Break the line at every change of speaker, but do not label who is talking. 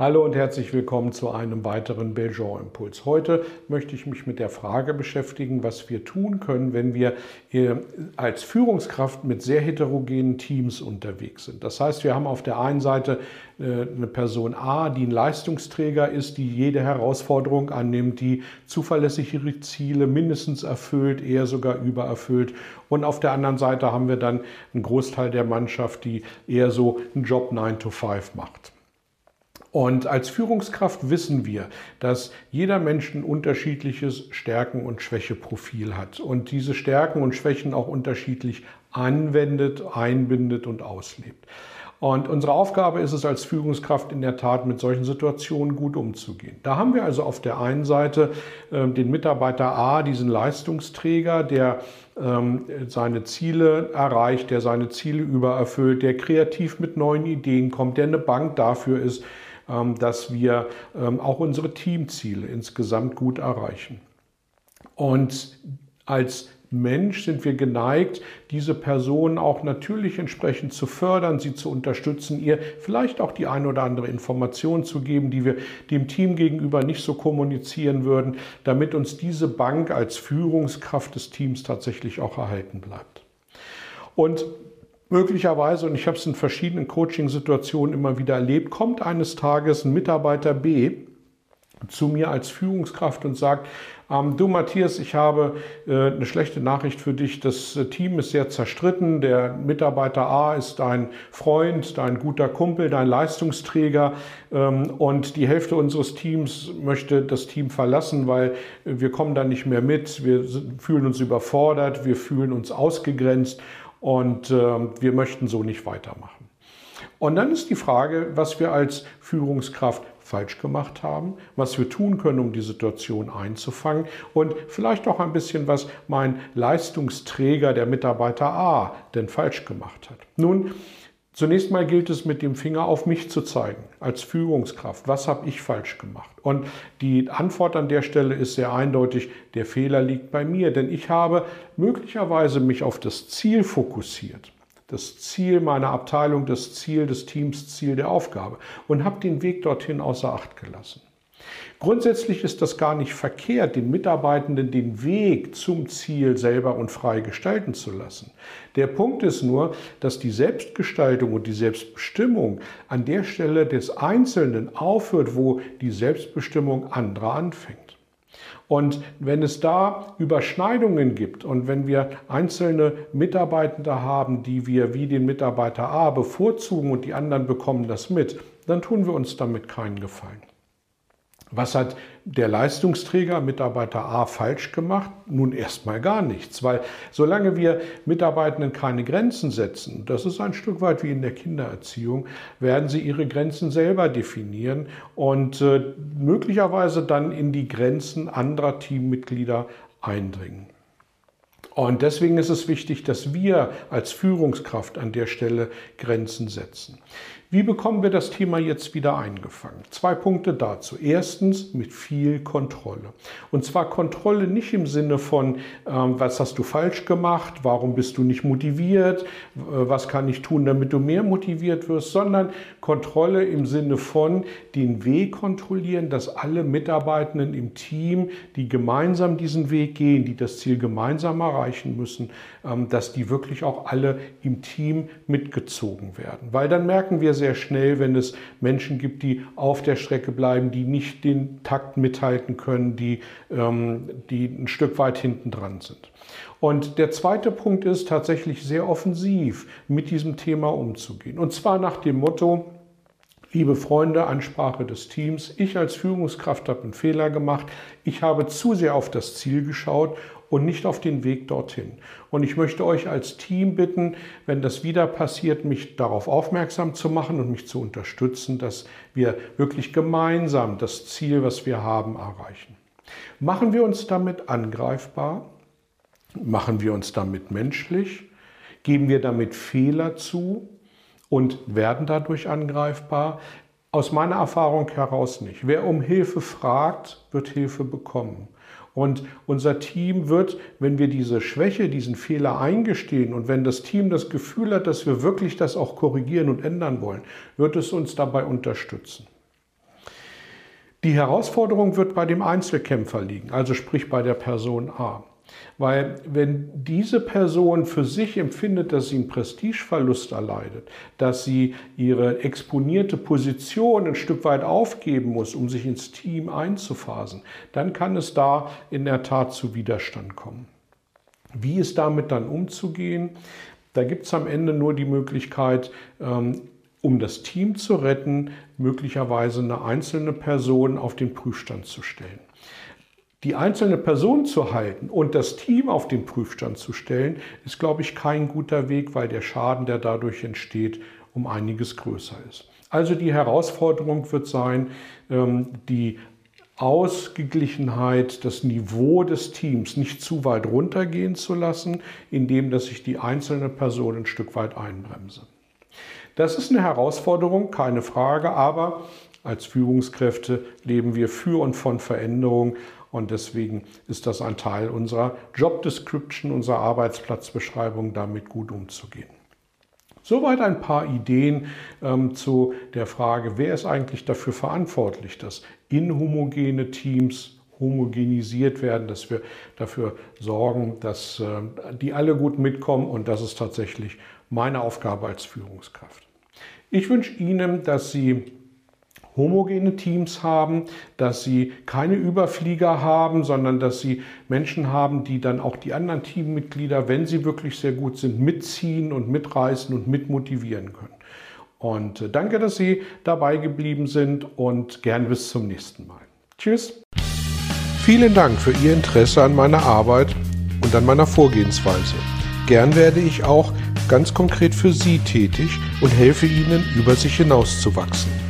Hallo und herzlich willkommen zu einem weiteren Belgian Impuls. Heute möchte ich mich mit der Frage beschäftigen, was wir tun können, wenn wir äh, als Führungskraft mit sehr heterogenen Teams unterwegs sind. Das heißt, wir haben auf der einen Seite äh, eine Person A, die ein Leistungsträger ist, die jede Herausforderung annimmt, die zuverlässig ihre Ziele mindestens erfüllt, eher sogar übererfüllt. Und auf der anderen Seite haben wir dann einen Großteil der Mannschaft, die eher so einen Job 9 to 5 macht. Und als Führungskraft wissen wir, dass jeder Mensch ein unterschiedliches Stärken- und Schwächeprofil hat und diese Stärken und Schwächen auch unterschiedlich anwendet, einbindet und auslebt. Und unsere Aufgabe ist es als Führungskraft in der Tat, mit solchen Situationen gut umzugehen. Da haben wir also auf der einen Seite äh, den Mitarbeiter A, diesen Leistungsträger, der ähm, seine Ziele erreicht, der seine Ziele übererfüllt, der kreativ mit neuen Ideen kommt, der eine Bank dafür ist, dass wir ähm, auch unsere Teamziele insgesamt gut erreichen. Und als Mensch sind wir geneigt, diese Person auch natürlich entsprechend zu fördern, sie zu unterstützen, ihr vielleicht auch die ein oder andere Information zu geben, die wir dem Team gegenüber nicht so kommunizieren würden, damit uns diese Bank als Führungskraft des Teams tatsächlich auch erhalten bleibt. Und Möglicherweise, und ich habe es in verschiedenen Coaching-Situationen immer wieder erlebt, kommt eines Tages ein Mitarbeiter B zu mir als Führungskraft und sagt, ähm, du Matthias, ich habe äh, eine schlechte Nachricht für dich. Das äh, Team ist sehr zerstritten. Der Mitarbeiter A ist dein Freund, dein guter Kumpel, dein Leistungsträger. Ähm, und die Hälfte unseres Teams möchte das Team verlassen, weil wir kommen da nicht mehr mit. Wir fühlen uns überfordert, wir fühlen uns ausgegrenzt und äh, wir möchten so nicht weitermachen. Und dann ist die Frage, was wir als Führungskraft falsch gemacht haben, was wir tun können, um die Situation einzufangen und vielleicht auch ein bisschen, was mein Leistungsträger, der Mitarbeiter A, denn falsch gemacht hat. Nun, Zunächst mal gilt es mit dem Finger auf mich zu zeigen, als Führungskraft. Was habe ich falsch gemacht? Und die Antwort an der Stelle ist sehr eindeutig, der Fehler liegt bei mir, denn ich habe möglicherweise mich auf das Ziel fokussiert. Das Ziel meiner Abteilung, das Ziel des Teams, Ziel der Aufgabe und habe den Weg dorthin außer Acht gelassen. Grundsätzlich ist das gar nicht verkehrt, den Mitarbeitenden den Weg zum Ziel selber und frei gestalten zu lassen. Der Punkt ist nur, dass die Selbstgestaltung und die Selbstbestimmung an der Stelle des Einzelnen aufhört, wo die Selbstbestimmung anderer anfängt. Und wenn es da Überschneidungen gibt und wenn wir einzelne Mitarbeitende haben, die wir wie den Mitarbeiter A bevorzugen und die anderen bekommen das mit, dann tun wir uns damit keinen Gefallen. Was hat der Leistungsträger Mitarbeiter A falsch gemacht? Nun erstmal gar nichts, weil solange wir Mitarbeitenden keine Grenzen setzen, das ist ein Stück weit wie in der Kindererziehung, werden sie ihre Grenzen selber definieren und äh, möglicherweise dann in die Grenzen anderer Teammitglieder eindringen. Und deswegen ist es wichtig, dass wir als Führungskraft an der Stelle Grenzen setzen. Wie bekommen wir das Thema jetzt wieder eingefangen? Zwei Punkte dazu. Erstens mit viel Kontrolle. Und zwar Kontrolle nicht im Sinne von, ähm, was hast du falsch gemacht, warum bist du nicht motiviert, was kann ich tun, damit du mehr motiviert wirst, sondern Kontrolle im Sinne von den Weg kontrollieren, dass alle Mitarbeitenden im Team, die gemeinsam diesen Weg gehen, die das Ziel gemeinsam erreichen müssen, ähm, dass die wirklich auch alle im Team mitgezogen werden. Weil dann merken wir sehr schnell, wenn es Menschen gibt, die auf der Strecke bleiben, die nicht den Takt mithalten können, die, ähm, die ein Stück weit hinten dran sind. Und der zweite Punkt ist tatsächlich sehr offensiv mit diesem Thema umzugehen. Und zwar nach dem Motto, Liebe Freunde, Ansprache des Teams, ich als Führungskraft habe einen Fehler gemacht. Ich habe zu sehr auf das Ziel geschaut und nicht auf den Weg dorthin. Und ich möchte euch als Team bitten, wenn das wieder passiert, mich darauf aufmerksam zu machen und mich zu unterstützen, dass wir wirklich gemeinsam das Ziel, was wir haben, erreichen. Machen wir uns damit angreifbar? Machen wir uns damit menschlich? Geben wir damit Fehler zu? Und werden dadurch angreifbar? Aus meiner Erfahrung heraus nicht. Wer um Hilfe fragt, wird Hilfe bekommen. Und unser Team wird, wenn wir diese Schwäche, diesen Fehler eingestehen und wenn das Team das Gefühl hat, dass wir wirklich das auch korrigieren und ändern wollen, wird es uns dabei unterstützen. Die Herausforderung wird bei dem Einzelkämpfer liegen, also sprich bei der Person A. Weil wenn diese Person für sich empfindet, dass sie einen Prestigeverlust erleidet, dass sie ihre exponierte Position ein Stück weit aufgeben muss, um sich ins Team einzuphasen, dann kann es da in der Tat zu Widerstand kommen. Wie ist damit dann umzugehen? Da gibt es am Ende nur die Möglichkeit, ähm, um das Team zu retten, möglicherweise eine einzelne Person auf den Prüfstand zu stellen die einzelne Person zu halten und das Team auf den Prüfstand zu stellen, ist, glaube ich, kein guter Weg, weil der Schaden, der dadurch entsteht, um einiges größer ist. Also die Herausforderung wird sein, ähm, die Ausgeglichenheit, das Niveau des Teams nicht zu weit runtergehen zu lassen, indem dass ich die einzelne Person ein Stück weit einbremse. Das ist eine Herausforderung, keine Frage, aber als Führungskräfte leben wir für und von Veränderung und deswegen ist das ein Teil unserer Job Description, unserer Arbeitsplatzbeschreibung, damit gut umzugehen. Soweit ein paar Ideen ähm, zu der Frage, wer ist eigentlich dafür verantwortlich, dass inhomogene Teams homogenisiert werden, dass wir dafür sorgen, dass äh, die alle gut mitkommen und das ist tatsächlich meine Aufgabe als Führungskraft. Ich wünsche Ihnen, dass Sie homogene Teams haben, dass sie keine Überflieger haben, sondern dass sie Menschen haben, die dann auch die anderen Teammitglieder, wenn sie wirklich sehr gut sind, mitziehen und mitreißen und mitmotivieren können. Und äh, danke, dass Sie dabei geblieben sind und gern bis zum nächsten Mal. Tschüss.
Vielen Dank für Ihr Interesse an meiner Arbeit und an meiner Vorgehensweise. Gern werde ich auch ganz konkret für Sie tätig und helfe Ihnen, über sich hinauszuwachsen